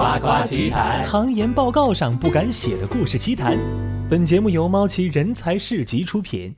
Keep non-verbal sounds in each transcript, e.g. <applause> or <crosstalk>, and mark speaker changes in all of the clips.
Speaker 1: 夸夸其谈，
Speaker 2: 行研报告上不敢写的故事奇谈。本节目由猫奇人才市集出品。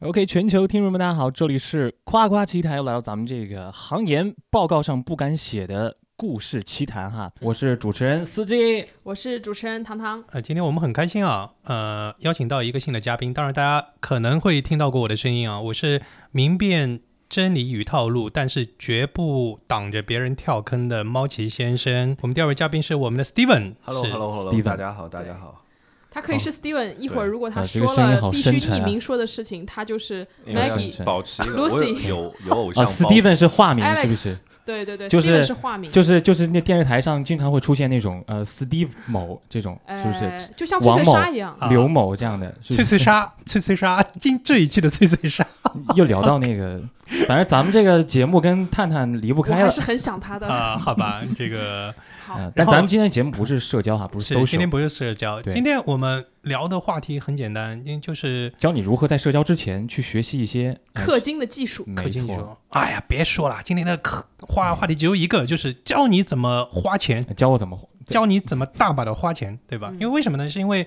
Speaker 2: OK，全球听众们，大家好，这里是夸夸奇谈，又来到咱们这个行研报告上不敢写的故事奇谈哈。我是主持人司机，
Speaker 3: 我是主持人糖糖。
Speaker 4: 呃，今天我们很开心啊，呃，邀请到一个新的嘉宾。当然，大家可能会听到过我的声音啊，我是明辨真理与套路，但是绝不挡着别人跳坑的猫奇先生。我们第二位嘉宾是我们的 Steven。
Speaker 2: Hello，Hello，Hello，Steven
Speaker 1: 大家好，大家好。
Speaker 3: 他可以是 Steven，一会儿如果他说
Speaker 2: 声音好
Speaker 3: 了必须匿名说的事情，他就是 Maggie。
Speaker 1: 保持
Speaker 3: Lucy
Speaker 1: 有有有偶
Speaker 2: 啊
Speaker 1: 像
Speaker 2: ，Steven 是化名是不是？
Speaker 3: 对对对
Speaker 2: 就是
Speaker 3: ，Steven 是化名，
Speaker 2: 就是就是那电视台上经常会出现那种呃 Steve 某这种，是不
Speaker 3: 呃
Speaker 2: 是？
Speaker 3: 就像翠翠
Speaker 2: 王某
Speaker 3: 一样。
Speaker 4: 啊
Speaker 2: 刘某这样的，
Speaker 4: 翠
Speaker 2: 是
Speaker 4: 翠莎，翠翠莎，今这一期的翠翠莎 <laughs>
Speaker 2: 又聊到那个，反正咱们这个节目跟探探离不开了
Speaker 3: 我还是很想他的。
Speaker 4: 啊、好吧，这个
Speaker 3: 好
Speaker 2: 啊。但咱们今天的节目不是社交哈，不是
Speaker 4: 是
Speaker 2: social，
Speaker 4: 今天不是社交，今天我们聊的话题很简单，因为就是
Speaker 2: 教你如何在社交之前去学习一些呃
Speaker 3: 氪金的技术，
Speaker 2: 没错，
Speaker 4: 氪金说，哎呀，别说了，今天的课话话题只有一个，就是教你怎么花钱，
Speaker 2: 教我怎么
Speaker 4: 教你怎么大把的花钱，对吧？
Speaker 3: 嗯
Speaker 4: 因为为什么呢？是因为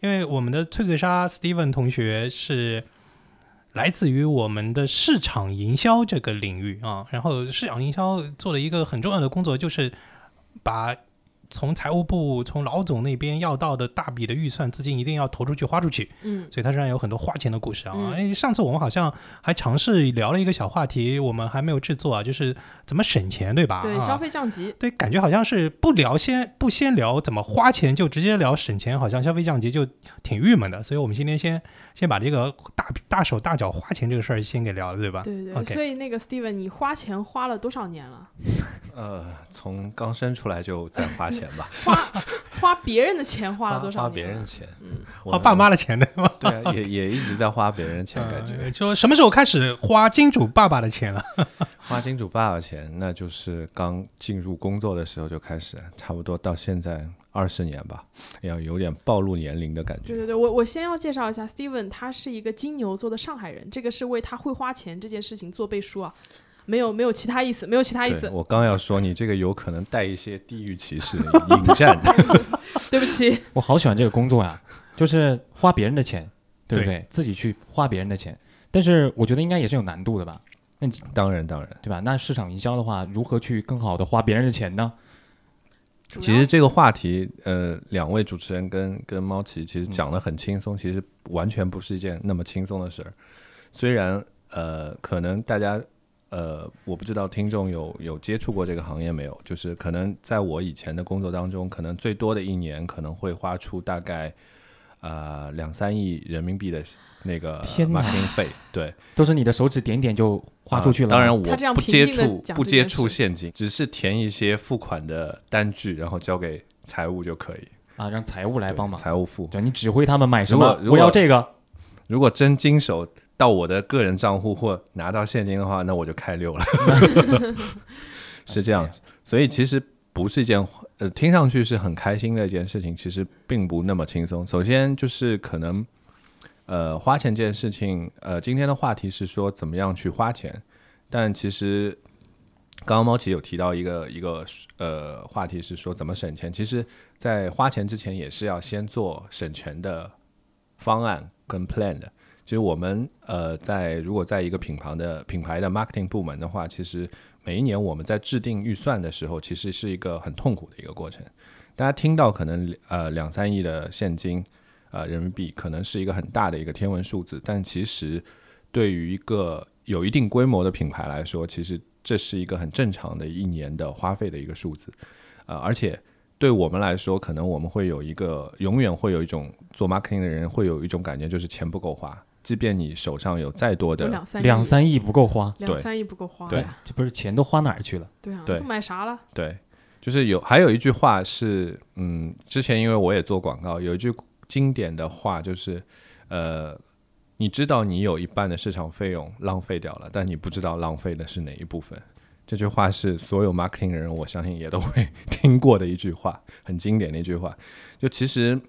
Speaker 4: 因为我们的翠翠莎 Steven 同学是来自于我们的市场营销这个领域啊，然后市场营销做了一个很重要的工作，就是把从财务部从老总那边要到的大笔的预算资金一定要投出去花出去，
Speaker 3: 嗯，
Speaker 4: 所以它身上有很多花钱的故事啊。
Speaker 3: 嗯
Speaker 4: 哎、上次我们好像还尝试聊了一个小话题，我们还没有制作啊，就是怎么省钱，对吧？
Speaker 3: 对，
Speaker 4: 啊
Speaker 3: 消费降级，
Speaker 4: 对，感觉好像是不聊先不先聊怎么花钱，就直接聊省钱，好像消费降级就挺郁闷的。所以我们今天先先把这个大大手大脚花钱这个事儿先给聊了，对吧？
Speaker 3: 对对所以那个 Steven，你花钱花了多少年了？
Speaker 1: 呃，从刚生出来就在花钱吧，
Speaker 3: 花花别人的钱花了多少年？
Speaker 1: 花别人的钱，
Speaker 3: 嗯，
Speaker 4: 花爸妈的钱对吗？
Speaker 1: 对啊，也也一直在花别人的钱，感觉
Speaker 4: 呃说什么时候开始花金主爸爸的钱了？
Speaker 1: 花金主爸爸钱，那就是刚进入工作的时候就开始，差不多到现在二十年吧，要有点暴露年龄的感觉。
Speaker 3: 对对对，我我先要介绍一下 Steven，他是一个金牛座的上海人，这个是为他会花钱这件事情做背书啊，没有没有其他意思，没有其他意思，
Speaker 1: 我刚要说，你这个有可能带一些地域歧视的引战。<laughs>
Speaker 3: 对不起，
Speaker 2: 我好喜欢这个工作呀，就是花别人的钱，对不
Speaker 4: 对
Speaker 2: 对？自己去花别人的钱，但是我觉得应该也是有难度的吧，
Speaker 1: 当然，当然，
Speaker 2: 对吧？那市场营销的话，如何去更好的花别人的钱呢？
Speaker 1: 其实这个话题，呃，两位主持人跟跟猫奇其实
Speaker 2: 嗯
Speaker 1: 讲的很轻松，其实完全不是一件那么轻松的事儿。虽然呃，可能大家呃，我不知道听众有有接触过这个行业没有，就是可能在我以前的工作当中，可能最多的一年可能会花出大概呃两三亿人民币的那个 marketing 费，对，
Speaker 2: 都是你的手指点点就花出去了。
Speaker 1: 啊当然，我不接触不接触现金，只是填一些付款的单据，然后交给财务就可以。
Speaker 2: 啊，让财务来帮忙，
Speaker 1: 财务付。
Speaker 2: 对你指挥他们买什么，
Speaker 1: 如果如果
Speaker 2: 我要这个。
Speaker 1: 如果真经手到我的个人账户或拿到现金的话，那我就开溜了。<laughs> <laughs> 是这样，所以其实不是一件听上去是很开心的一件事情，其实并不那么轻松。首先就是可能呃花钱这件事情，呃今天的话题是说怎么样去花钱，但其实刚刚猫奇有提到一个一个呃话题是说怎么省钱，其实在花钱之前也是要先做省钱的方案跟 plan 的。其实我们呃在如果在一个品牌的品牌的 marketing 部门的话，其实每一年我们在制定预算的时候，其实是一个很痛苦的一个过程。大家听到可能呃两三亿的现金呃人民币，可能是一个很大的一个天文数字，但其实对于一个有一定规模的品牌来说，其实这是一个很正常的一年的花费的一个数字。呃，而且对我们来说，可能我们会有一个永远会有一种做 marketing 的人会有一种感觉，就是钱不够花。即便你手上有再多的
Speaker 3: 两三亿
Speaker 2: 两三亿不够花，
Speaker 1: 对
Speaker 3: 两三亿不够花
Speaker 1: 对
Speaker 3: 呀，
Speaker 2: 这不是钱都花哪儿去了？
Speaker 3: 对啊，
Speaker 1: 对
Speaker 3: 都买啥了？
Speaker 1: 对，就是有还有一句话是，嗯，之前因为我也做广告，有一句经典的话就是，呃，你知道你有一半的市场费用浪费掉了，但你不知道浪费的是哪一部分。这句话是所有 marketing 的人，我相信也都会 <laughs> 听过的一句话，很经典的一句话。就其实，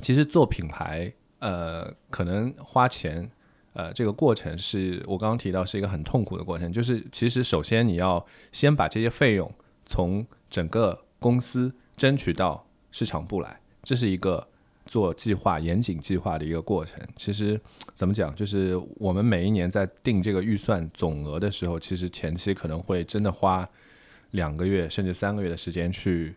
Speaker 1: 其实做品牌，呃，可能花钱，呃，这个过程是我刚刚提到是一个很痛苦的过程。就是其实首先你要先把这些费用从整个公司争取到市场部来，这是一个做计划、严谨计划的一个过程。其实怎么讲，就是我们每一年在定这个预算总额的时候，其实前期可能会真的花两个月甚至三个月的时间去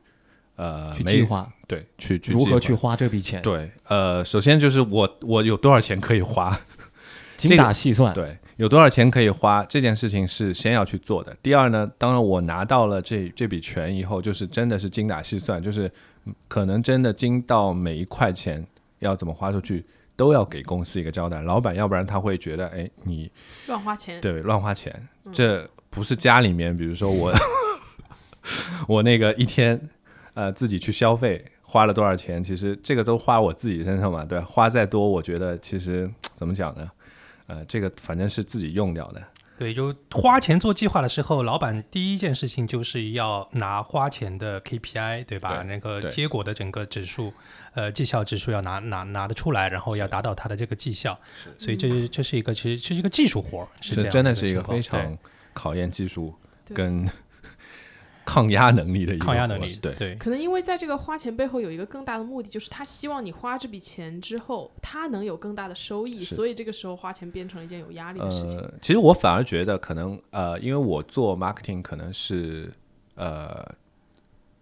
Speaker 1: 呃
Speaker 2: 去计划
Speaker 1: 对去去
Speaker 2: 如何去花这笔钱，
Speaker 1: 对呃，首先就是我我有多少钱可以花，<laughs>
Speaker 2: 精打细算。
Speaker 1: 对，有多少钱可以花这件事情是先要去做的。第二呢，当然我拿到了这这笔钱以后，就是真的是精打细算，就是嗯可能真的精到每一块钱要怎么花出去，都要给公司一个交代。老板要不然他会觉得，哎，你
Speaker 3: 乱花钱。
Speaker 1: 对乱花钱，这不是家里面，比如说我 <laughs> 我那个一天呃自己去消费。花了多少钱？其实这个都花我自己身上嘛，对吧？花再多，我觉得其实怎么讲呢？呃，这个反正是自己用掉的。
Speaker 4: 对，就花钱做计划的时候，老板第一件事情就是要拿花钱的 KPI，对吧？
Speaker 1: 对
Speaker 4: 那个结果的整个指数，呃，绩效指数要拿拿拿得出来，然后要达到他的这个绩效。所以这是这是一个其实这是一个技术活，是这样
Speaker 1: 真的
Speaker 4: 的
Speaker 1: 是一个非常考验技术
Speaker 3: 对
Speaker 1: 跟抗压能力的一个
Speaker 4: 抗压能力，
Speaker 1: 对
Speaker 4: 对
Speaker 3: 可能因为在这个花钱背后有一个更大的目的，就是他希望你花这笔钱之后，他能有更大的收益，所以这个时候花钱变成了一件有压力的事情。
Speaker 1: 呃，其实我反而觉得可能呃，因为我做 marketing 可能是呃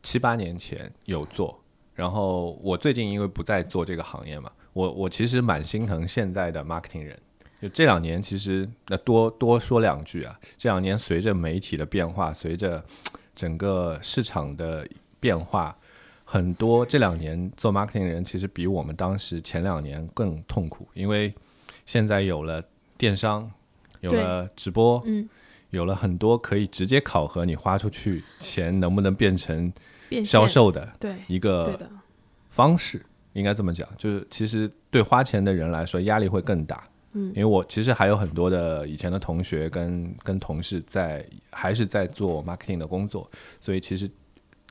Speaker 1: 七八年前有做，然后我最近因为不再做这个行业嘛，我我其实蛮心疼现在的 marketing 人。就这两年，其实那多多说两句啊。这两年随着媒体的变化，随着整个市场的变化，很多这两年做 marketing 的人其实比我们当时前两年更痛苦，因为现在有了电商，有了直播，
Speaker 3: 嗯，
Speaker 1: 有了很多可以直接考核你花出去钱能不能变成销售的
Speaker 3: 对
Speaker 1: 一个，方式，应该这么讲，就是其实对花钱的人来说压力会更大。
Speaker 3: 嗯。
Speaker 1: 因为我其实还有很多的以前的同学跟跟同事在还是在做 marketing 的工作，所以其实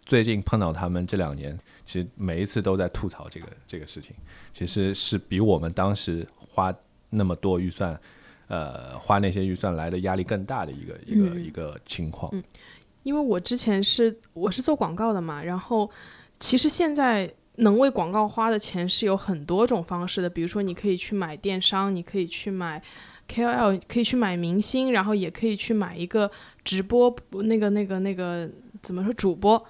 Speaker 1: 最近碰到他们这两年，其实每一次都在吐槽这个这个事情，其实是比我们当时花那么多预算，呃，花那些预算来的压力更大的一个一个、
Speaker 3: 嗯。
Speaker 1: 一个情况。
Speaker 3: 因为我之前是我是做广告的嘛，然后其实现在能为广告花的钱是有很多种方式的，比如说你可以去买电商，你可以去买 KOL，可以去买明星，然后也可以去买一个直播那个那个那个怎么说主播。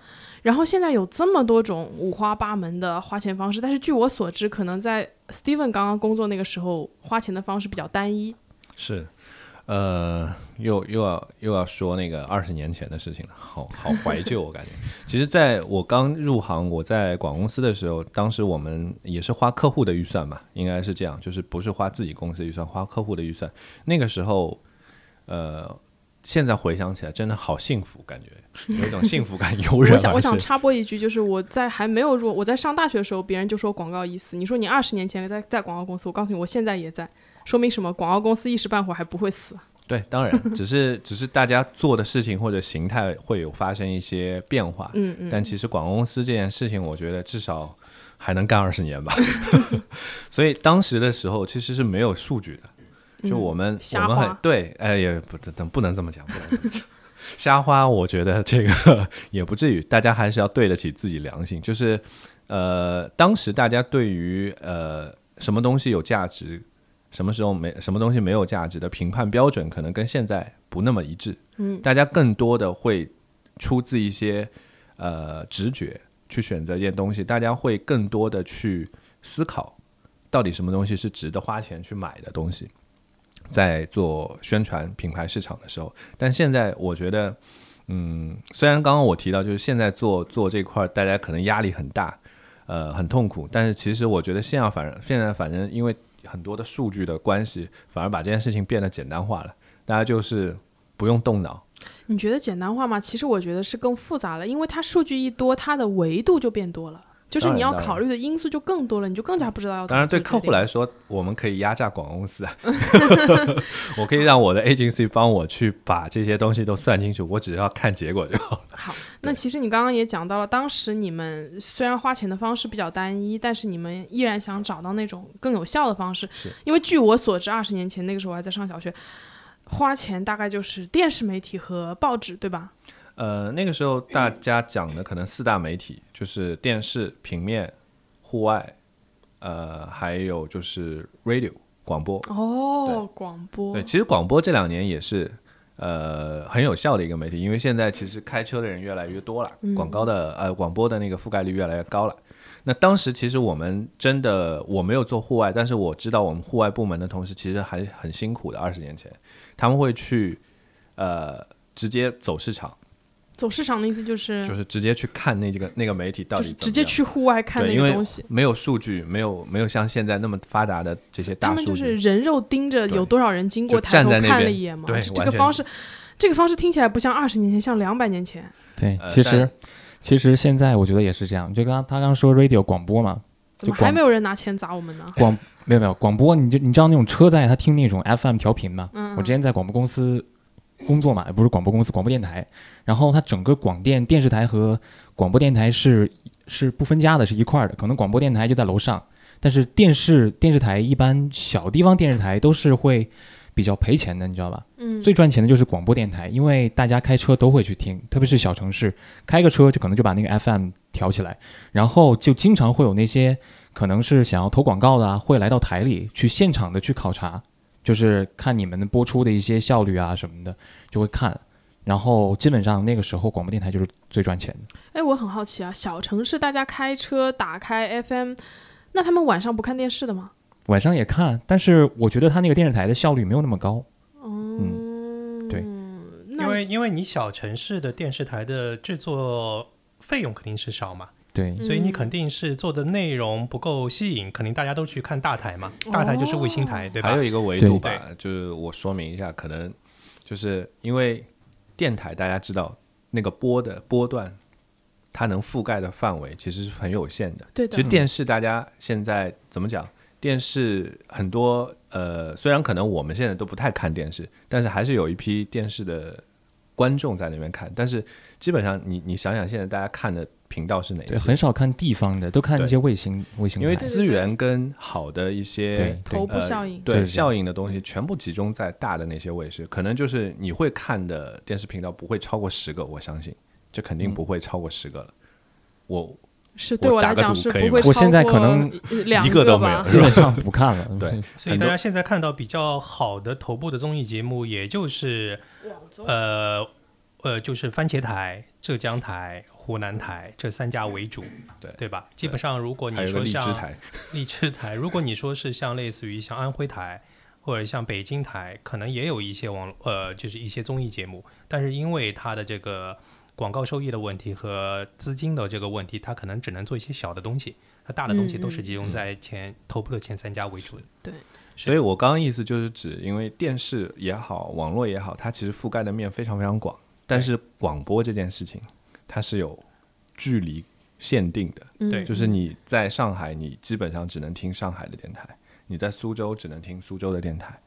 Speaker 3: 然后现在有这么多种五花八门的花钱方式，但是据我所知，可能在 Steven 刚刚工作那个时候，花钱的方式比较单一。
Speaker 1: 是，呃，又又要又要说那个二十年前的事情了，好好怀旧，我感觉。<laughs> 其实，在我刚入行，我在广公司的时候，当时我们也是花客户的预算嘛，应该是这样，就是不是花自己公司的预算，花客户的预算。那个时候，呃，现在回想起来，真的好幸福，感觉 <laughs> 有一种幸福感油然 <laughs>
Speaker 3: 我想，我。想插播一句，就是我在还没有入，我在上大学的时候，别人就说广告意思。你说你二十年前在在广告公司，我告诉你，我现在也在，说明什么？广告公司一时半会儿还不会死。
Speaker 1: 对，当然，只是 <laughs> 只是大家做的事情或者形态会有发生一些变化。
Speaker 3: 嗯嗯，
Speaker 1: 但其实广告公司这件事情，我觉得至少还能干二十年吧。<laughs> 所以当时的时候其实是没有数据的，就我们、
Speaker 3: 嗯
Speaker 1: 我们很对，哎也不能这么讲，不能这么讲。瞎花，我觉得这个 <laughs> 也不至于，大家还是要对得起自己良心。就是呃，当时大家对于呃什么东西有价值，什么时候没什么东西没有价值的评判标准，可能跟现在不那么一致。
Speaker 3: 嗯，
Speaker 1: 大家更多的会出自一些呃直觉去选择一件东西，大家会更多的去思考，到底什么东西是值得花钱去买的东西，在做宣传品牌市场的时候。但现在我觉得，嗯，虽然刚刚我提到，就是现在做做这块，大家可能压力很大，呃，很痛苦，但是其实我觉得现在反正现在反正因为很多的数据的关系，反而把这件事情变得简单化了，大家就是不用动脑。
Speaker 3: 你觉得简单化吗？其实我觉得是更复杂了，因为它数据一多，它的维度就变多了，就是你要考虑的因素就更多了，你就更加不知道要怎么
Speaker 1: 当然，对客户来说，我们可以压榨广告公司啊，<laughs> <laughs> 我可以让我的 agency 帮我去把这些东西都算清楚，我只要看结果就好了。
Speaker 3: 好，那其实你刚刚也讲到了，当时你们虽然花钱的方式比较单一，但是你们依然想找到那种更有效的方式。
Speaker 1: 是
Speaker 3: 因为据我所知，二十年前那个时候我还在上小学，花钱大概就是电视媒体和报纸，对吧？
Speaker 1: 呃，那个时候大家讲的可能四大媒体就是电视、平面、户外，呃，还有就是 radio 广播。
Speaker 3: 哦，广播
Speaker 1: 对，其实广播这两年也是呃很有效的一个媒体，因为现在其实开车的人越来越多了，广告的呃广播的那个覆盖率越来越高了。那当时其实我们真的我没有做户外，但是我知道我们户外部门的同事其实还很辛苦的。二十年前，他们会去呃直接走市场，
Speaker 3: 走市场的意思就是
Speaker 1: 就是直接去看那几个那个媒体到
Speaker 3: 就是
Speaker 1: 底怎么样
Speaker 3: 直接去户外看那个东西。
Speaker 1: 没有数据，没有没有像现在那么发达的这些大数据，他们
Speaker 3: 就是人肉盯着有多少人经过，
Speaker 1: 就
Speaker 3: 抬头看了一眼嘛。
Speaker 1: 对
Speaker 3: 这这个方式，这个方式听起来不像二十年前，像两百年前。
Speaker 2: 对，
Speaker 1: 呃
Speaker 2: 其实
Speaker 1: 但
Speaker 2: 其实现在我觉得也是这样。就刚刚他刚刚说 radio 广播嘛，
Speaker 3: 怎么
Speaker 2: 就
Speaker 3: 还没有人拿钱砸我们呢？<laughs>
Speaker 2: 广没有没有广播，你就你知道那种车载他听那种 FM 调频嘛？
Speaker 3: 嗯，
Speaker 2: 我之前在广播公司工作嘛，不是广播公司，广播电台。然后它整个广电电视台和广播电台是是不分家的，是一块儿的。可能广播电台就在楼上，但是电视电视台一般小地方电视台都是会比较赔钱的，你知道吧？
Speaker 3: 嗯，
Speaker 2: 最赚钱的就是广播电台，因为大家开车都会去听，特别是小城市，开个车就可能就把那个 FM 调起来，然后就经常会有那些可能是想要投广告的啊，会来到台里去现场的去考察，就是看你们播出的一些效率啊什么的，就会看。然后基本上那个时候广播电台就是最赚钱的。
Speaker 3: 哎，我很好奇啊，小城市大家开车打开 FM，那他们晚上不看电视的吗？
Speaker 2: 晚上也看，但是我觉得他那个电视台的效率没有那么高。
Speaker 3: 嗯，
Speaker 2: 对
Speaker 4: 因为因为你小城市的电视台的制作费用肯定是少嘛，
Speaker 2: 对，
Speaker 4: 所以你
Speaker 3: 嗯
Speaker 4: 肯定是做的内容不够吸引，肯定大家都去看大台嘛，大台就是卫星台，对吧？
Speaker 1: 还有一个维度吧，就是我说明一下，可能就是因为电台大家知道那个波的波段，它能覆盖的范围其实是很有限的。
Speaker 3: 对的
Speaker 1: 其实，电视大家现在怎么讲？电视很多呃，虽然可能我们现在都不太看电视，但是还是有一批电视的观众在那边看。但是基本上你你想想，现在大家看的频道是哪
Speaker 2: 对，很少看地方的，都看
Speaker 1: 一
Speaker 2: 些卫星卫星。
Speaker 1: 因为资源跟好的一些
Speaker 2: 对
Speaker 3: 头部
Speaker 1: 呃
Speaker 3: 效应，
Speaker 1: 对效应的东西全部集中在大的那些卫视，可能就是你会看的电视频道不会超过十个，我相信，这肯定不会超过十个了。我
Speaker 3: 是对我来讲是不会超过
Speaker 2: 现在可能
Speaker 3: 一两
Speaker 1: 个都没有
Speaker 2: 基本上不看了。<laughs>
Speaker 1: 对。<laughs>
Speaker 4: 所以大家现在看到比较好的头部的综艺节目，也就是呃呃，就是番茄台、浙江台、湖南台这三家为主，
Speaker 1: 对
Speaker 4: 对吧？基本上如果你说像
Speaker 1: 荔枝台，<laughs>
Speaker 4: 荔枝台，如果你说是像类似于像安徽台或者像北京台，可能也有一些网呃，就是一些综艺节目，但是因为它的这个广告收益的问题和资金的这个问题，它可能只能做一些小的东西，它大的东西都是集中在前、头部的前三家为主的。
Speaker 1: 所以我刚刚意思就是指，因为电视也好，网络也好，它其实覆盖的面非常非常广，但是广播这件事情，它是有距离限定的。
Speaker 3: 嗯
Speaker 4: 对
Speaker 1: 就是你在上海，你基本上只能听上海的电台；你在苏州只能听苏州的电台。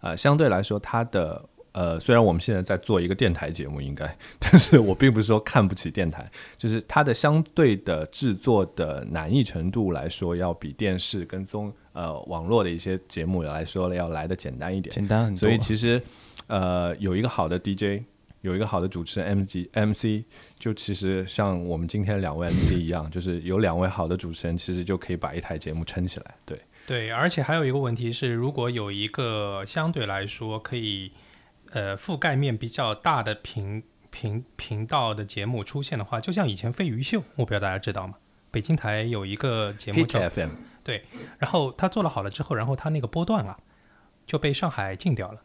Speaker 1: 呃，相对来说，它的呃，虽然我们现在在做一个电台节目，应该，<laughs> 但是我并不是说看不起电台，就是它的相对的制作的难易程度来说，要比电视跟综呃网络的一些节目来说要来的简单一点。
Speaker 2: 简单很多。
Speaker 1: 所以其实呃有一个好的 DJ，有一个好的主持人 M G MC，就其实像我们今天两位 MC 一样，<laughs> 就是有两位好的主持人，其实就可以把一台节目撑起来。对，
Speaker 4: 对，而且还有一个问题是，如果有一个相对来说可以呃覆盖面比较大的频频频道的节目出现的话，就像以前飞鱼秀，我不知道大家知道吗？北京台有一个节目叫
Speaker 1: ，FM 对
Speaker 4: 然后他做了好了之后，然后他那个波段啊就被上海禁掉了。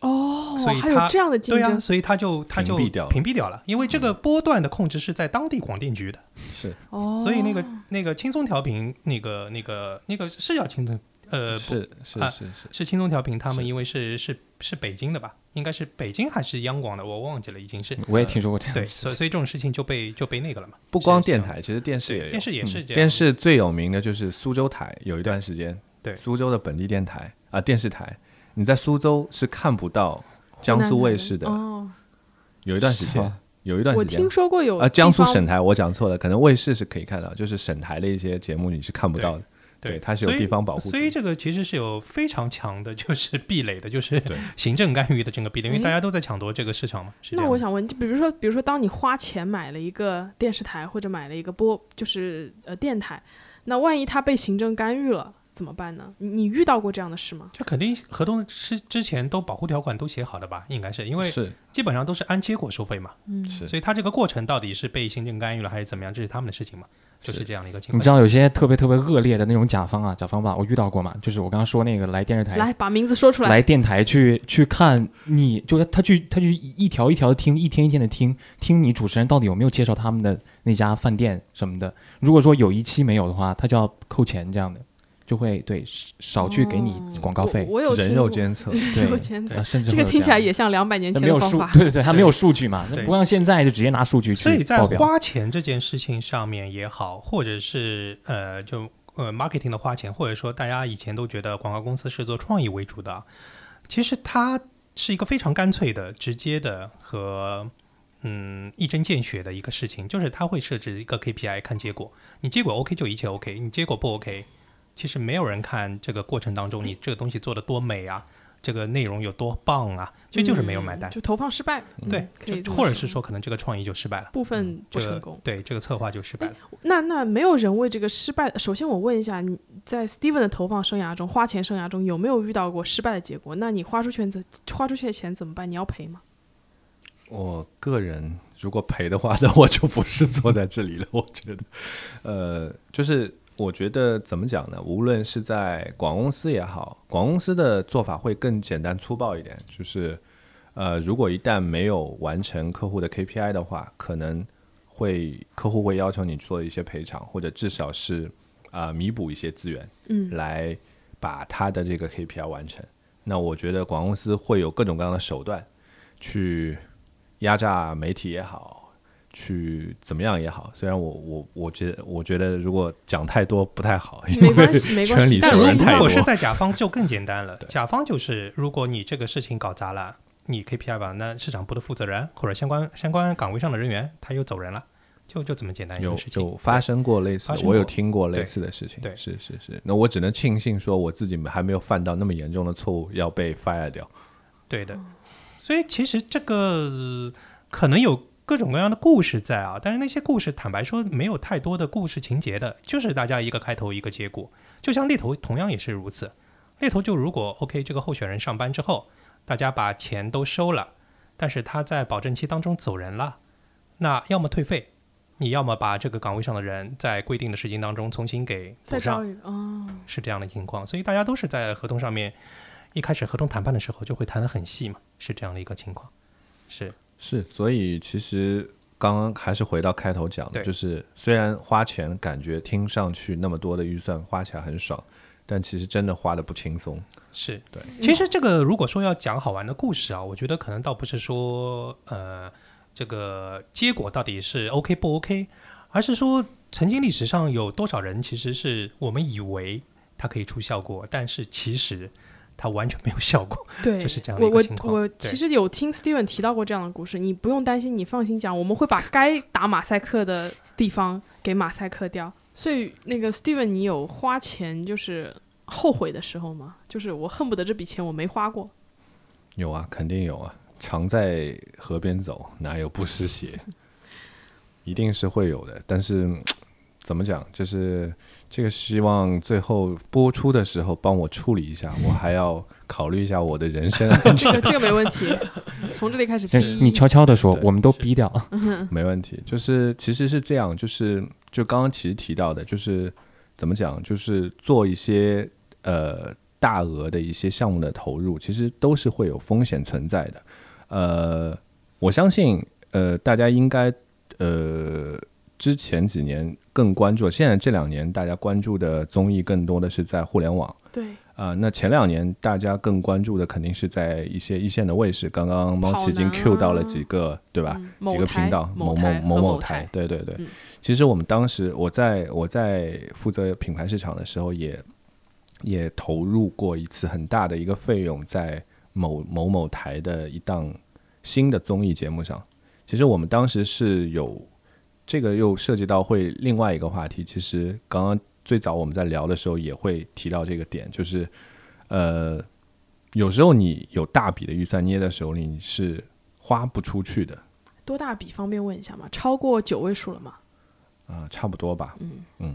Speaker 3: 哦，
Speaker 4: 所以它
Speaker 3: 还有这样的竞
Speaker 4: 对啊，所以他就他就
Speaker 1: 屏蔽掉了
Speaker 4: 屏蔽掉了，因为这个波段的控制是在当地广电局的，
Speaker 1: 是
Speaker 3: 哦，
Speaker 4: 所以那个那个轻松调频，那个那个那个是叫轻松，呃，不
Speaker 1: 是是
Speaker 4: 啊
Speaker 1: 是是，
Speaker 4: 是轻松调频，他们因为是是是北京的吧，应该是北京还是央广的，我忘记了，已经是
Speaker 2: 我也听说过这样
Speaker 4: 对。所以所以这种事情就被就被那个了嘛。
Speaker 1: 不光电台，其实电视也有。
Speaker 4: 电视也是这样，
Speaker 1: 电视最有名的就是苏州台，有一段时间，
Speaker 4: 对
Speaker 1: 苏州的本地电台啊、电视台，你在苏州是看不到江苏卫视的，
Speaker 3: 哦，
Speaker 1: 有一段时间，有一段时间。
Speaker 3: 我听说过有
Speaker 1: 啊，江苏省台我讲错了，可能卫视是可以看到，就是省台的一些节目你是看不到的。
Speaker 4: 对，
Speaker 1: 它是有地方保护组
Speaker 4: 所以这个其实是有非常强的，就是壁垒的，<laughs> 就是行政干预的这个壁垒，因为
Speaker 3: 哎
Speaker 4: 大家都在抢夺这个市场嘛。
Speaker 3: 那我想问，就比如说，比如说，当你花钱买了一个电视台或者买了一个播，就是呃电台，那万一它被行政干预了怎么办呢？你你遇到过这样的事吗？
Speaker 4: 这肯定合同之之前都保护条款都写好的吧？应该是因为
Speaker 1: 是
Speaker 4: 基本上都是按结果收费嘛，
Speaker 3: 嗯，
Speaker 1: 是
Speaker 4: 所以他这个过程到底是被行政干预了还是怎么样，这是他们的事情嘛，就是
Speaker 1: 是
Speaker 4: 这样的一个情况。
Speaker 2: 你知道有些特别特别恶劣的那种甲方啊，甲方吧，我遇到过嘛，就是我刚刚说那个来电视台
Speaker 3: 来把名字说出来。
Speaker 2: 来电台去去看你，就是他去他去一条一条的听，一天一天的听，听你主持人到底有没有介绍他们的那家饭店什么的。如果说有一期没有的话，他就要扣钱这样的，就会对少去给你广告费，
Speaker 3: 哦我我有
Speaker 1: 人肉监测，
Speaker 3: 人肉监测
Speaker 2: 啊，甚至
Speaker 3: 这个听起来也像两百年前的方法。
Speaker 2: 对对 <laughs> 对，他没有数据嘛，不像现在就直接拿数据去
Speaker 4: 所以在。花钱这件事情上面也好，或者是呃，就呃 marketing 的花钱，或者说大家以前都觉得广告公司是做创意为主的，其实它是一个非常干脆的、直接的和嗯一针见血的一个事情，就是它会设置一个 KPI 看结果，你结果 OK 就一切 OK，你结果不 OK，其实没有人看这个过程当中你这个东西做的多美啊，这个内容有多棒啊，这就是没有买单
Speaker 3: 嗯。就投放失败，
Speaker 4: 对，或者是说可能这个创意就失败了。
Speaker 3: 部分不
Speaker 4: 这个
Speaker 3: 成功。
Speaker 4: 对这个策划就失败了。
Speaker 3: 那那没有人为这个失败。首先我问一下，你在 Steven 的投放生涯中、花钱生涯中有没有遇到过失败的结果？那你花出去怎花出去的钱怎么办？你要赔吗？
Speaker 1: 我个人如果赔的话，那我就不是坐在这里了。我觉得，呃，就是我觉得怎么讲呢？无论是在广告公司也好，广告公司的做法会更简单粗暴一点，就是呃，如果一旦没有完成客户的 KPI 的话，可能会客户会要求你做一些赔偿，或者至少是啊、弥补一些资源，
Speaker 3: 嗯，
Speaker 1: 来把他的这个 KPI 完成。那我觉得广告公司会有各种各样的手段去压榨媒体也好，去怎么样也好。虽然我我我觉得我觉得如果讲太多不太好，因为
Speaker 3: 没关系，没关系。<laughs>
Speaker 1: 圈里
Speaker 4: 但
Speaker 3: 但是
Speaker 1: 人太多
Speaker 4: 如果是在甲方就更简单了，甲方就是如果你这个事情搞砸了，你 KPI 吧，那市场部的负责人或者相关相关岗位上的人员他又走人了，就就这么简单一
Speaker 1: 有
Speaker 4: 个事情。
Speaker 1: 有发生过类似我有听过类似的事情。
Speaker 4: 对
Speaker 1: 是是是。那我只能庆幸说我自己还没有犯到那么严重的错误，要被 fire 掉。
Speaker 4: 对的，所以其实这个呃可能有各种各样的故事在啊，但是那些故事坦白说没有太多的故事情节的，就是大家一个开头一个结果。就像猎头同样也是如此，猎头就如果 OK 这个候选人上班之后，大家把钱都收了，但是他在保证期当中走人了，那要么退费。你要么把这个岗位上的人在规定的时间当中重新给补上
Speaker 3: 再招，一个哦，
Speaker 4: 是这样的情况，所以大家都是在合同上面一开始合同谈判的时候就会谈得很细嘛，是这样的一个情况。是
Speaker 1: 是，所以其实刚刚还是回到开头讲的，就是虽然花钱感觉听上去那么多的预算花起来很爽，但其实真的花的不轻松。
Speaker 4: 是，
Speaker 1: 对。
Speaker 4: 其实这个如果说要讲好玩的故事啊，我觉得可能倒不是说呃这个结果到底是 OK 不 OK，而是说曾经历史上有多少人其实是我们以为它可以出效果，但是其实它完全没有效果。
Speaker 3: 对，<laughs>
Speaker 4: 就是这样的
Speaker 3: 我我
Speaker 4: 一个情况
Speaker 3: 我
Speaker 4: 对
Speaker 3: 其实有听 Steven 提到过这样的故事，你不用担心，你放心讲，我们会把该打马赛克的地方给马赛克掉。所以那个 Steven，你有花钱就是后悔的时候吗？就是我恨不得这笔钱我没花过。
Speaker 1: 有啊，肯定有啊。常在河边走，哪有不湿鞋？<laughs> 一定是会有的。但是嗯怎么讲，就是这个希望最后播出的时候帮我处理一下，我还要考虑一下我的人身安全。<laughs>
Speaker 3: 这个这个没问题，从这里开始 <laughs>
Speaker 2: 你悄悄的说，我们都逼掉。
Speaker 1: 没问题，就是其实是这样，就是就刚刚其实提到的，就是怎么讲，就是做一些呃大额的一些项目的投入，其实都是会有风险存在的。呃，我相信呃大家应该呃之前几年更关注，现在这两年大家关注的综艺更多的是在互联网。
Speaker 3: 对
Speaker 1: 啊、那前两年大家更关注的肯定是在一些一线的卫视，刚刚猫
Speaker 3: 跑
Speaker 1: 奇已经
Speaker 3: 男
Speaker 1: Q 到了
Speaker 3: 啊
Speaker 1: 几个，对吧？
Speaker 3: 嗯
Speaker 1: 几个频道，某
Speaker 3: 某台
Speaker 1: 某
Speaker 3: 和某
Speaker 1: 台，对对对。
Speaker 3: 嗯
Speaker 1: 其实我们当时我在我在负责品牌市场的时候也，也投入过一次很大的一个费用在某某某台的一档新的综艺节目上。其实我们当时是有这个又涉及到会另外一个话题，其实刚刚最早我们在聊的时候也会提到这个点，就是呃，有时候你有大笔的预算捏在手里，你是花不出去的
Speaker 3: 多大笔？方便问一下吗？超过九位数了吗？
Speaker 1: 啊、差不多吧。
Speaker 3: 嗯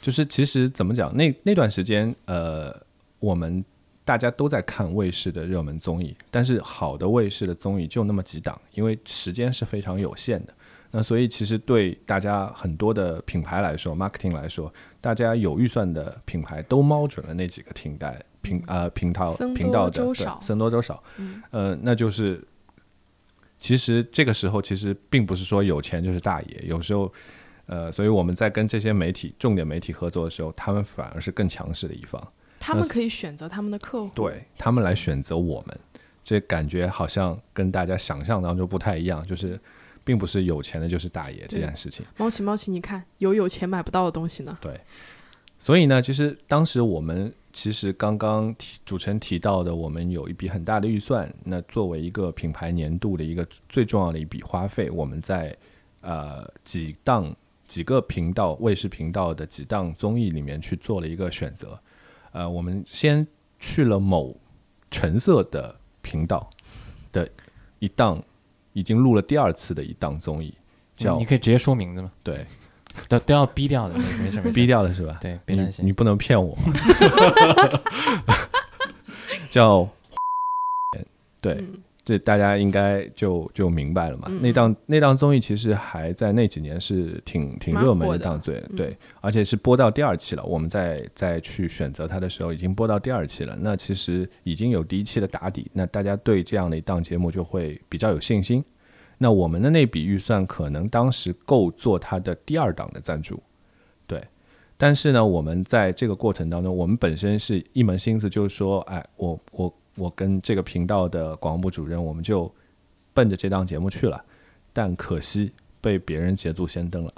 Speaker 1: 就是其实怎么讲，那那段时间，呃，我们大家都在看卫视的热门综艺，但是好的卫视的综艺就那么几档，因为时间是非常有限的。那所以其实对大家很多的品牌来说，marketing 来说，大家有预算的品牌都瞄准了那几个听带频呃频道频道的
Speaker 3: 少
Speaker 1: 僧多粥少，
Speaker 3: 嗯。
Speaker 1: 呃，那就是其实这个时候其实并不是说有钱就是大爷，有时候呃，所以我们在跟这些媒体重点媒体合作的时候，他们反而是更强势的一方，
Speaker 3: 他们可以选择他们的客户。
Speaker 1: 对他们来选择我们，这感觉好像跟大家想象当中不太一样，就是并不是有钱的就是大爷这件事情。
Speaker 3: 猫起猫起，你看有有钱买不到的东西呢。
Speaker 1: 对所以呢，其实当时我们其实刚刚提主持人提到的，我们有一笔很大的预算。那作为一个品牌年度的一个最重要的一笔花费，我们在呃几档几个频道卫视频道的几档综艺里面去做了一个选择。呃，我们先去了某橙色的频道的一档已经录了第二次的一档综艺，叫
Speaker 2: 你可以直接说名字吗？
Speaker 1: 对
Speaker 2: 都都要逼掉的，没没事没事。<laughs>
Speaker 1: 逼掉的是吧？
Speaker 2: 对，别
Speaker 1: 你
Speaker 2: 担心。
Speaker 1: 你不能骗我。<laughs> <laughs> 叫对，
Speaker 3: 嗯
Speaker 1: 这大家应该就就明白了嘛。
Speaker 3: 嗯
Speaker 1: 那档那档综艺其实还在那几年是挺挺热门
Speaker 3: 火的
Speaker 1: 档，对
Speaker 3: 嗯
Speaker 1: 对，而且是播到第二期了。我们在再去选择它的时候，已经播到第二期了。那其实已经有第一期的打底，那大家对这样的一档节目就会比较有信心。那我们的那笔预算可能当时够做它的第二档的赞助，对。但是呢，我们在这个过程当中，我们本身是一门心思，就是说，哎，我我我跟这个频道的广播部主任，我们就奔着这档节目去了，但可惜被别人捷足先登了，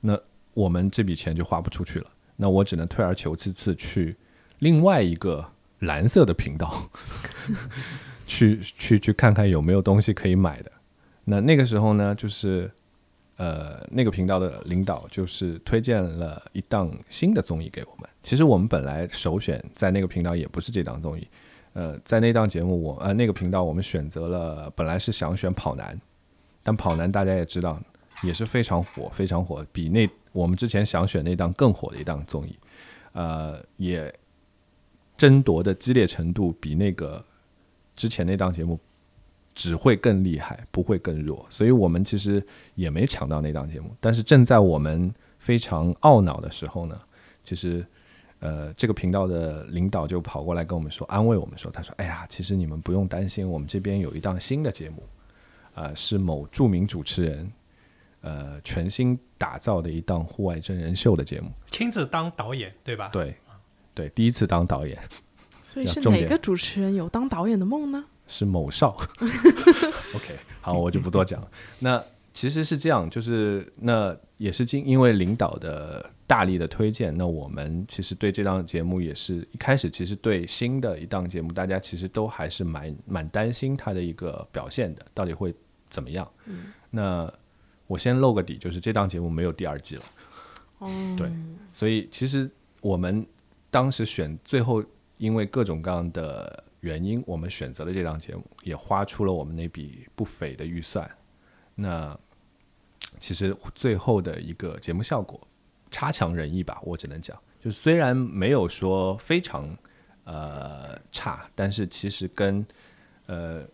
Speaker 1: 那我们这笔钱就花不出去了，那我只能退而求其次去另外一个蓝色的频道，<laughs> 去去去看看有没有东西可以买的。那那个时候呢，就是呃，那个频道的领导就是推荐了一档新的综艺给我们。其实我们本来首选在那个频道也不是这档综艺，呃，在那档节目我呃那个频道我们选择了，本来是想选跑男，但跑男大家也知道也是非常火，非常火，比那我们之前想选那档更火的一档综艺，呃，也争夺的激烈程度比那个之前那档节目只会更厉害，不会更弱。所以我们其实也没抢到那档节目。但是正在我们非常懊恼的时候呢，其实呃，这个频道的领导就跑过来跟我们说，安慰我们说，他说：“哎呀，其实你们不用担心，我们这边有一档新的节目，啊、是某著名主持人呃全新打造的一档户外真人秀的节目。
Speaker 4: 亲自当导演，对吧？
Speaker 1: 对，对，第一次当导演
Speaker 3: 所以是哪个主持人有当导演的梦呢？
Speaker 1: 是某少。<laughs> OK，好，我就不多讲了。那其实是这样，就是那也是经因为领导的大力的推荐，那我们其实对这档节目也是一开始其实对新的一档节目，大家其实都还是蛮蛮担心它的一个表现的，到底会怎么样？
Speaker 3: 嗯
Speaker 1: 那我先露个底，就是这档节目没有第二季了。
Speaker 3: 哦，
Speaker 1: 对所以其实我们当时选最后，因为各种各样的原因，我们选择了这档节目，也花出了我们那笔不菲的预算。那其实最后的一个节目效果差强人意吧，我只能讲，就虽然没有说非常呃差，但是其实跟呃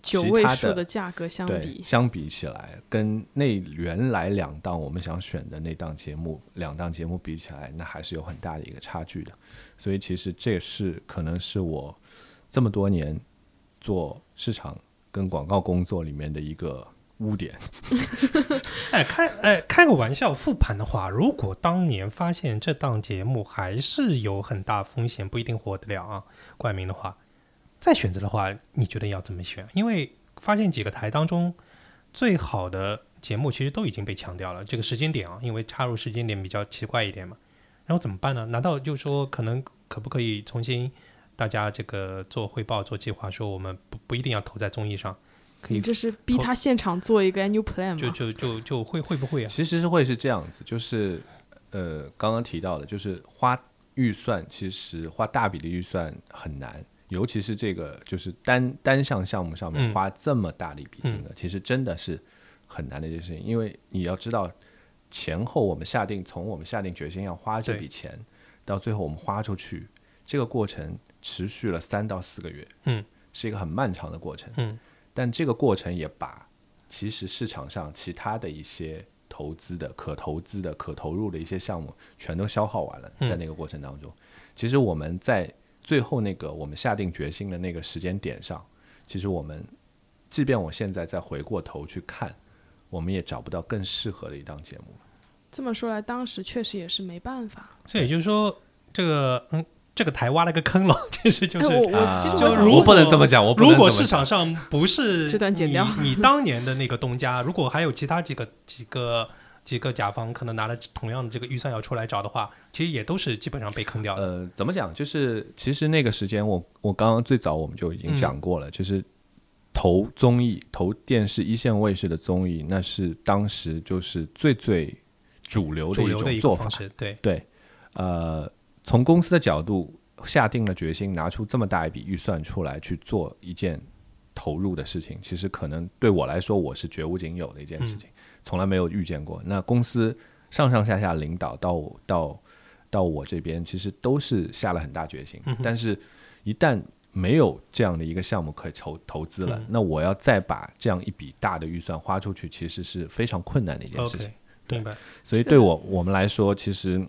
Speaker 3: 九位数的价格相，比，
Speaker 1: 相比起来，跟那原来两档我们想选的那档节目，两档节目比起来，那还是有很大的一个差距的。所以其实这是可能是我这么多年做市场跟广告工作里面的一个污点。<laughs>
Speaker 4: 哎，开哎开个玩笑，复盘的话，如果当年发现这档节目还是有很大风险，不一定火得了啊，冠名的话，再选择的话，你觉得要怎么选？因为发现几个台当中最好的节目其实都已经被强调了，这个时间点啊，因为插入时间点比较奇怪一点嘛，然后怎么办呢？难道就说可能可不可以重新大家这个做汇报、做计划，说我们不不一定要投在综艺上，可以
Speaker 3: 你这是逼他现场做一个 annual plan 吗？
Speaker 4: 就就就就会会不会啊？
Speaker 1: 其实是会是这样子，就是呃刚刚提到的，就是花预算，其实花大笔的预算很难，尤其是这个就是单单项项目上面
Speaker 4: 嗯
Speaker 1: 花这么大的一笔金额，其实真的是很难的一件事情，因为你要知道前后我们下定从我们下定决心要花这笔钱，到最后我们花出去，这个过程持续了三到四个月，
Speaker 4: 嗯，
Speaker 1: 是一个很漫长的过程，
Speaker 4: 嗯，
Speaker 1: 但这个过程也把其实市场上其他的一些投资的、可投资的、可投入的一些项目，全都消耗完了。
Speaker 4: 嗯
Speaker 1: 在那个过程当中，其实我们在最后那个我们下定决心的那个时间点上，其实我们，即便我现在再回过头去看，我们也找不到更适合的一档节目。
Speaker 3: 这么说来，当时确实也是没办法。
Speaker 4: 所以也就是说，这个嗯，这个台挖了个坑了，<laughs> 其实就
Speaker 3: 哎，
Speaker 4: 是
Speaker 3: 我我其实我想
Speaker 4: 就如果
Speaker 1: 我不能这么讲，我不能
Speaker 4: 如果市场上不是 <laughs>
Speaker 3: 这段剪
Speaker 4: 你
Speaker 3: 掉
Speaker 4: 你当年的那个东家，<laughs> 如果还有其他几个几个几个甲方可能拿了同样的这个预算要出来找的话，其实也都是基本上被坑掉的。
Speaker 1: 呃，怎么讲？就是其实那个时间我，我刚刚最早我们就已经讲过了，就是投综艺、投电视一线卫视的综艺，那是当时就是最最主流的一种做法
Speaker 4: 一个方。式，对，
Speaker 1: 对，呃，从公司的角度下定了决心，拿出这么大一笔预算出来去做一件投入的事情，其实可能对我来说，我是绝无仅有的一件事情，从来没有遇见过。那公司上上下下领导到到到我这边，其实都是下了很大决心，
Speaker 4: 嗯
Speaker 1: 但是一旦没有这样的一个项目可以投投资了，
Speaker 4: 嗯
Speaker 1: 那我要再把这样一笔大的预算花出去，其实是非常困难的一件事情。
Speaker 3: 个
Speaker 1: 所以对我我们来说，其实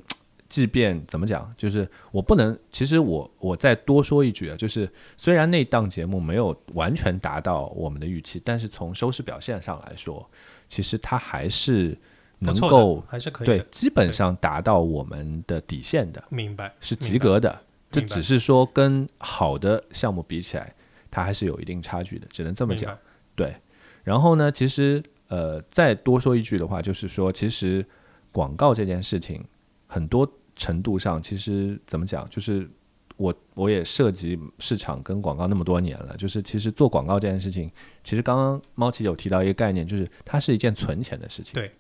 Speaker 1: 即便怎么讲，就是我不能，其实我我再多说一句啊，就是虽然那档节目没有完全达到我们的预期，但是从收视表现上来说，其实它还是能够
Speaker 4: 还是可以，
Speaker 1: 对基本上达到我们的底线的，
Speaker 4: 明白，
Speaker 1: 是及格的。这只是说跟好的项目比起来，它还是有一定差距的，只能这么讲。对，然后呢，其实呃，再多说一句的话，就是说，其实广告这件事情，很多程度上，其实怎么讲，就是我我也涉及市场跟广告那么多年了，就是其实做广告这件事情，其实刚刚猫奇有提到一个概念，就是它是一件存钱的事情。
Speaker 4: 对，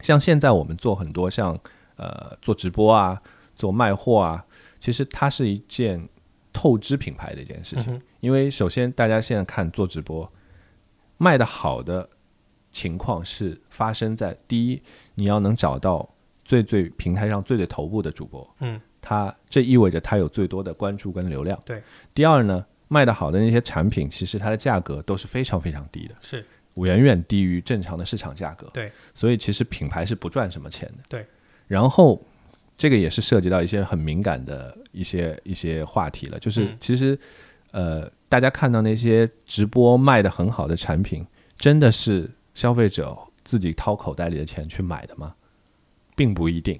Speaker 1: 像现在我们做很多像呃做直播啊，做卖货啊，其实它是一件透支品牌的一件事情。
Speaker 4: 嗯
Speaker 1: 因为首先大家现在看做直播，卖的好的情况是发生在第一，你要能找到最最平台上最最头部的主播，
Speaker 4: 嗯，
Speaker 1: 他这意味着他有最多的关注跟流量。
Speaker 4: 对。
Speaker 1: 第二呢，卖的好的那些产品，其实它的价格都是非常非常低的，
Speaker 4: 是
Speaker 1: 远远低于正常的市场价格。
Speaker 4: 对。
Speaker 1: 所以其实品牌是不赚什么钱的。
Speaker 4: 对。
Speaker 1: 然后这个也是涉及到一些很敏感的一些一些话题了，就是
Speaker 4: 嗯
Speaker 1: 其实、呃，大家看到那些直播卖的很好的产品，真的是消费者自己掏口袋里的钱去买的吗？并不一定，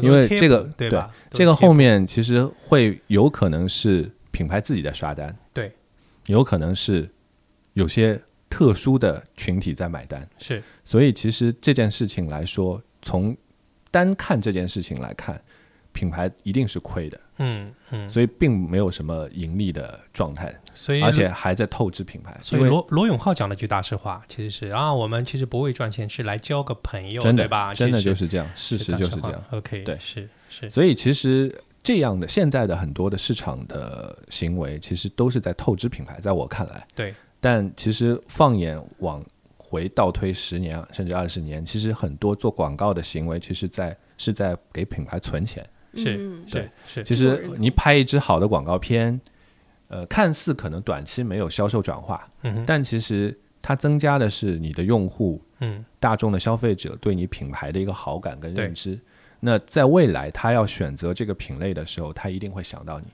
Speaker 1: 因为这个
Speaker 4: 对吧？都
Speaker 1: 这个后面其实会有可能是品牌自己在刷单，
Speaker 4: 对，
Speaker 1: 有可能是有些特殊的群体在买单，
Speaker 4: 是。
Speaker 1: 所以其实这件事情来说，从单看这件事情来看，品牌一定是亏的，
Speaker 4: 嗯嗯，
Speaker 1: 所以并没有什么盈利的状态，
Speaker 4: 所以
Speaker 1: 而且还在透支品牌，
Speaker 4: 所以罗罗永浩讲了句大实话，其实是啊，我们其实不为赚钱，是来交个朋友，
Speaker 1: 真的
Speaker 4: 对吧？
Speaker 1: 真的就是这样，事实就是这样。
Speaker 4: OK，
Speaker 1: 对
Speaker 4: 是是，
Speaker 1: 所以其实这样的现在的很多的市场的行为，其实都是在透支品牌，在我看来。
Speaker 4: 对。
Speaker 1: 但其实放眼往回倒推十年甚至二十年，其实很多做广告的行为，其实在是在给品牌存钱。
Speaker 4: 是
Speaker 3: 对
Speaker 4: 是是，
Speaker 1: 其实你拍一支好的广告片，呃，看似可能短期没有销售转化，
Speaker 4: 嗯
Speaker 1: 但其实它增加的是你的用户
Speaker 4: 嗯
Speaker 1: 大众的消费者对你品牌的一个好感跟认知。那在未来，他要选择这个品类的时候，他一定会想到你。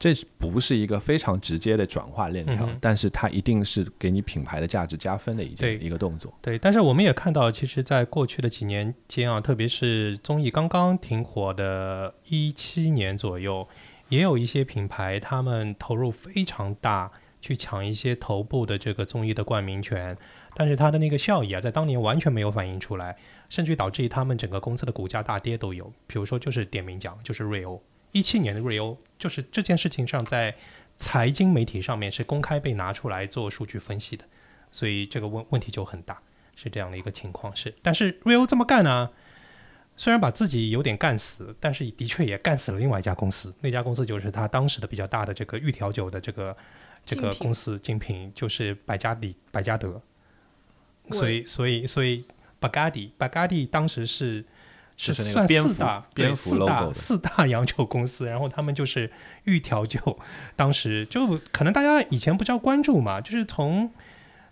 Speaker 1: 这不是一个非常直接的转化链条，
Speaker 4: 嗯
Speaker 1: 但是它一定是给你品牌的价值加分的一
Speaker 4: 对
Speaker 1: 件一个动作。
Speaker 4: 对，但是我们也看到，其实，在过去的几年间啊，特别是综艺刚刚挺火的一七年左右，也有一些品牌他们投入非常大，去抢一些头部的这个综艺的冠名权，但是它的那个效益啊，在当年完全没有反映出来，甚至于导致于他们整个公司的股价大跌都有。比如说，就是点名奖，就是瑞欧，一七年的瑞欧，就是这件事情上在财经媒体上面是公开被拿出来做数据分析的，所以这个问问题就很大。是这样的一个情况是，但是瑞欧这么干呢，虽然把自己有点干死，但是的确也干死了另外一家公司。那家公司就是他当时的比较大的这个玉调酒的这个这个公司竞品，就是百加迪百加德。所以所以所以 Bagatti Bagatti 当时是是
Speaker 1: 就是那个
Speaker 4: 算
Speaker 1: 蝙蝠
Speaker 4: 四大对
Speaker 1: 蝙蝠
Speaker 4: 四
Speaker 1: logo
Speaker 4: 大四大 <laughs> 洋酒公司，然后他们就是玉调酒，当时就可能大家以前不叫关注嘛，就是从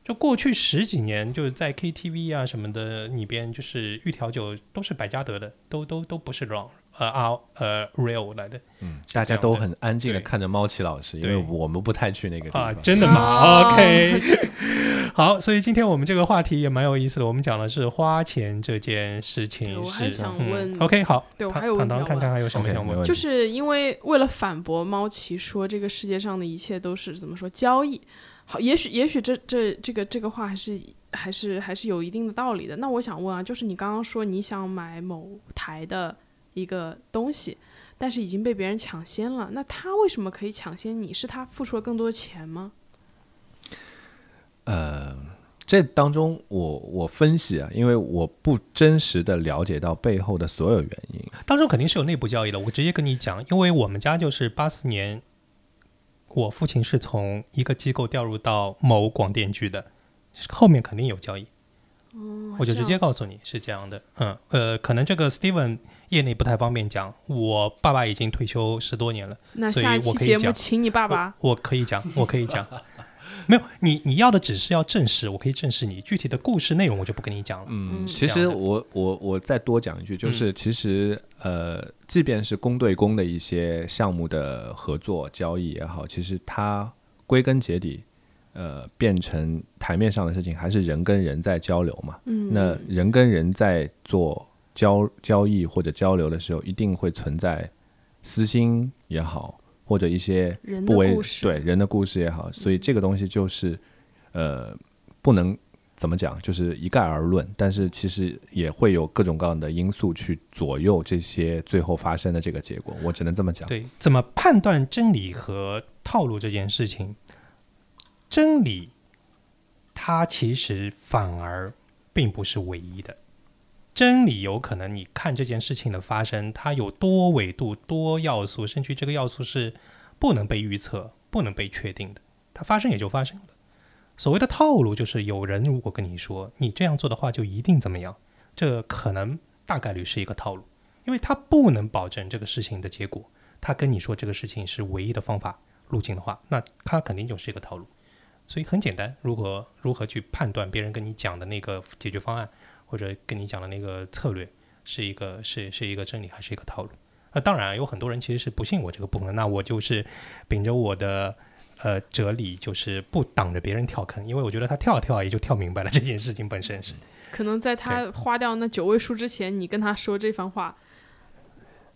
Speaker 4: 就过去十几年，就是在 KTV 啊什么的里边，就是玉调酒都是百加得的，都都都不是 wrong 呃啊呃 real 来的
Speaker 1: 嗯，大家都很安静的看着猫奇老师，因为我们不太去那个地
Speaker 4: 啊，
Speaker 1: 方。
Speaker 4: 真的吗、
Speaker 3: 啊
Speaker 4: o k 好，所以今天我们这个话题也蛮有意思的，我们讲的是花钱这件事情是。
Speaker 3: 我还想
Speaker 4: 嗯
Speaker 3: 问
Speaker 4: OK，好，唐
Speaker 3: 对我还有问
Speaker 4: 唐唐
Speaker 3: 题要问
Speaker 4: 看看还有什么想问
Speaker 3: 就是因为为了反驳猫奇说这个世界上的一切都是怎么说交易，好，也许也许这这这个这个话还是还是还是有一定的道理的。那我想问啊，就是你刚刚说你想买某台的一个东西，但是已经被别人抢先了，那他为什么可以抢先你？是他付出了更多的钱吗？
Speaker 1: 呃，这当中我我分析啊，因为我不真实的了解到背后的所有原因。
Speaker 4: 当中肯定是有内部交易的，我直接跟你讲，因为我们家就是八四年，我父亲是从一个机构调入到某广电局的，后面肯定有交易。我就直接告诉你是这样的，嗯，呃，可能这个 Steven 业内不太方便讲，我爸爸已经退休十多年了，
Speaker 3: 那下期
Speaker 4: 我可以讲。
Speaker 3: 节目请你爸爸。
Speaker 4: 我我可以讲，我可以讲，没有你你要的只是要证实，我可以证实你具体的故事内容我就不跟你讲了，
Speaker 1: 嗯，
Speaker 3: 嗯。
Speaker 1: 其实我我我再多讲一句，就是其实呃，即便是公对公的一些项目的合作交易也好，其实它归根结底，呃，变成台面上的事情，还是人跟人在交流嘛。
Speaker 3: 嗯，
Speaker 1: 那人跟人在做交交易或者交流的时候，一定会存在私心也好，或者一些不为
Speaker 3: 的故事，
Speaker 1: 对人的故事也好，所以这个东西就是呃不能怎么讲，就是一概而论，但是其实也会有各种各样的因素去左右这些最后发生的这个结果，我只能这么讲。
Speaker 4: 对，怎么判断真理和套路这件事情？真理，它其实反而并不是唯一的。真理有可能，你看这件事情的发生，它有多维度、多要素，甚至这个要素是不能被预测、不能被确定的。它发生也就发生了。所谓的套路，就是有人如果跟你说你这样做的话就一定怎么样，这可能大概率是一个套路，因为他不能保证这个事情的结果。他跟你说这个事情是唯一的方法路径的话，那他肯定就是一个套路。所以很简单，如何如何去判断别人跟你讲的那个解决方案，或者跟你讲的那个策略是一个是是一个真理还是一个套路？那当然有很多人其实是不信我这个部分，那我就是秉着我的呃哲理，就是不挡着别人跳坑，因为我觉得他跳啊跳啊也就跳明白了这件事情本身是。
Speaker 3: 可能在他花掉那九位数之前，你跟他说这番话，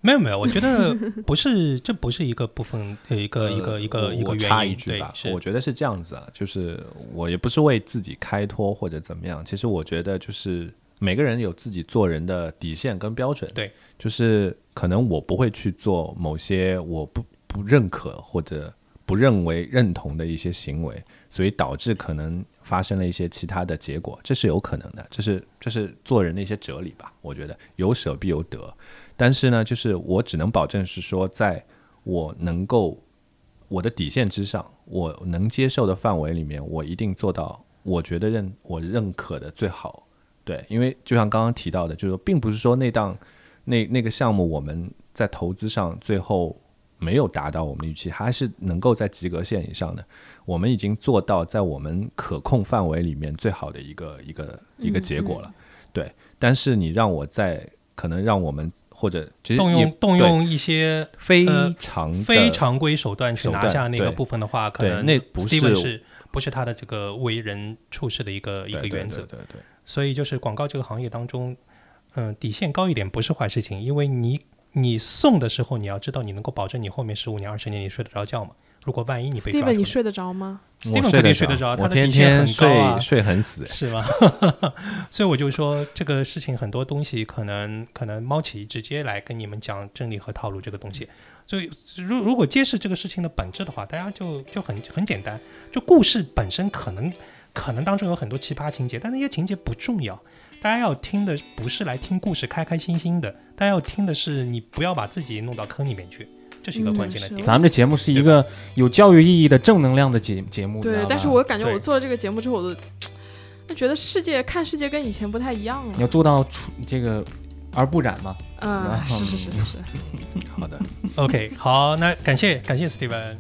Speaker 4: 没有没有，我觉得不是，这不是一个部分，呃，一个、一个
Speaker 1: 呃
Speaker 4: 一个一个原因。
Speaker 1: 我插一句吧，
Speaker 4: 对
Speaker 1: 我觉得是这样子啊，就是我也不是为自己开脱或者怎么样，其实我觉得就是每个人有自己做人的底线跟标准，
Speaker 4: 对，
Speaker 1: 就是可能我不会去做某些我不不认可或者不认为认同的一些行为，所以导致可能发生了一些其他的结果，这是有可能的，这是这是做人的一些哲理吧，我觉得有舍必有得。但是呢，就是我只能保证是说，在我能够我的底线之上，我能接受的范围里面，我一定做到我觉得认我认可的最好。对，因为就像刚刚提到的，就是说，并不是说那档那那个项目我们在投资上最后没有达到我们的预期，还是能够在及格线以上的。我们已经做到在我们可控范围里面最好的一个一个一个结果了。对，但是你让我在可能让我们或者
Speaker 4: 动用动用一些
Speaker 1: 非
Speaker 4: 呃
Speaker 1: 常的
Speaker 4: 非常规手段去拿下那个部分的话，可能
Speaker 1: 那不是
Speaker 4: 是不是他的这个为人处事的一个一个
Speaker 1: 对对
Speaker 4: 原则？
Speaker 1: 对对对
Speaker 4: 所以就是广告这个行业当中，嗯、底线高一点不是坏事情，因为你你送的时候，你要知道你能够保证你后面十五年、二十年你睡得着觉吗？如果万一你被抓
Speaker 3: Steven，你睡得着吗？
Speaker 1: 我
Speaker 4: Steven 肯定睡得着，他
Speaker 1: 天
Speaker 4: 的底线
Speaker 1: 天
Speaker 4: 很高啊
Speaker 1: 睡睡很死。
Speaker 4: 是吗？<laughs> 所以我就说这个事情很多东西可能可能猫起直接来跟你们讲真理和套路这个东西。所以如如果揭示这个事情的本质的话，大家就就很很简单，就故事本身可能可能当中有很多奇葩情节，但那些情节不重要，大家要听的不是来听故事开开心心的，大家要听的是你不要把自己弄到坑里面去，这是一个关键的点。
Speaker 3: 嗯
Speaker 2: 咱们这节目是一个有教育意义的正能量的节节目，
Speaker 3: 对但是我感觉我做了这个节目之后，我都 <tsk> 就觉得世界看世界跟以前不太一样了。
Speaker 2: 你要做到出这个而不染嘛。
Speaker 3: 嗯，是是是是是。<laughs>
Speaker 1: 好的
Speaker 4: ，OK，好，那感谢感谢 Steven。